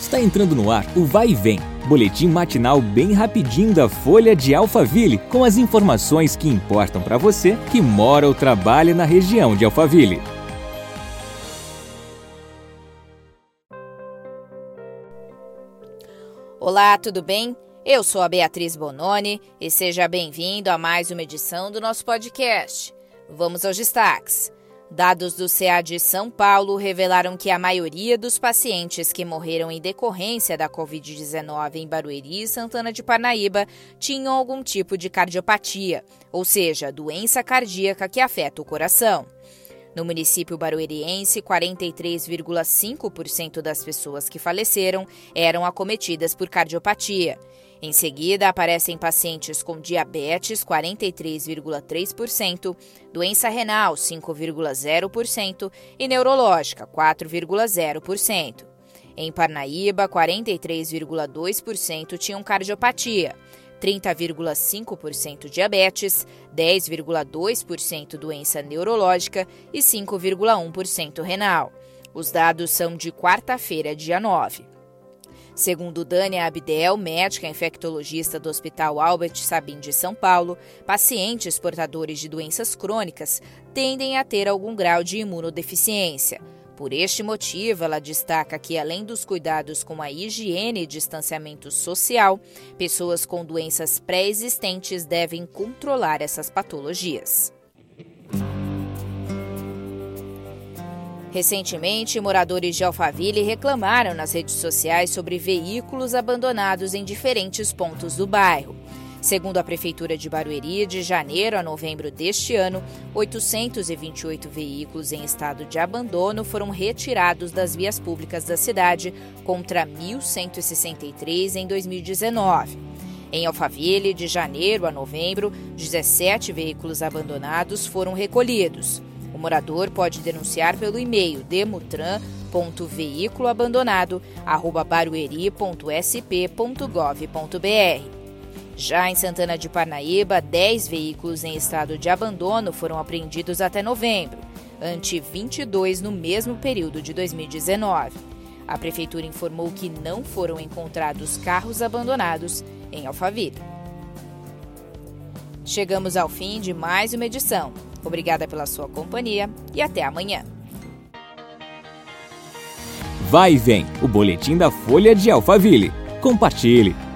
Está entrando no ar o Vai e Vem, boletim matinal bem rapidinho da Folha de Alphaville, com as informações que importam para você que mora ou trabalha na região de Alphaville. Olá, tudo bem? Eu sou a Beatriz Bononi e seja bem-vindo a mais uma edição do nosso podcast. Vamos aos destaques. Dados do CA de São Paulo revelaram que a maioria dos pacientes que morreram em decorrência da Covid-19 em Barueri e Santana de Parnaíba tinham algum tipo de cardiopatia, ou seja, doença cardíaca que afeta o coração. No município barueriense, 43,5% das pessoas que faleceram eram acometidas por cardiopatia. Em seguida, aparecem pacientes com diabetes, 43,3%, doença renal, 5,0% e neurológica, 4,0%. Em Parnaíba, 43,2% tinham cardiopatia, 30,5% diabetes, 10,2% doença neurológica e 5,1% renal. Os dados são de quarta-feira, dia 9. Segundo Dânia Abdel, médica infectologista do Hospital Albert Sabin de São Paulo, pacientes portadores de doenças crônicas tendem a ter algum grau de imunodeficiência. Por este motivo, ela destaca que, além dos cuidados com a higiene e distanciamento social, pessoas com doenças pré-existentes devem controlar essas patologias. Recentemente, moradores de Alphaville reclamaram nas redes sociais sobre veículos abandonados em diferentes pontos do bairro. Segundo a Prefeitura de Barueri, de janeiro a novembro deste ano, 828 veículos em estado de abandono foram retirados das vias públicas da cidade, contra 1.163 em 2019. Em Alphaville, de janeiro a novembro, 17 veículos abandonados foram recolhidos. O morador pode denunciar pelo e-mail demutran.veiculoabandonado@barueri.sp.gov.br. Já em Santana de Parnaíba, 10 veículos em estado de abandono foram apreendidos até novembro, ante 22 no mesmo período de 2019. A prefeitura informou que não foram encontrados carros abandonados em Alphaville. Chegamos ao fim de mais uma edição. Obrigada pela sua companhia e até amanhã. Vai e vem, o boletim da Folha de Alphaville. Compartilhe.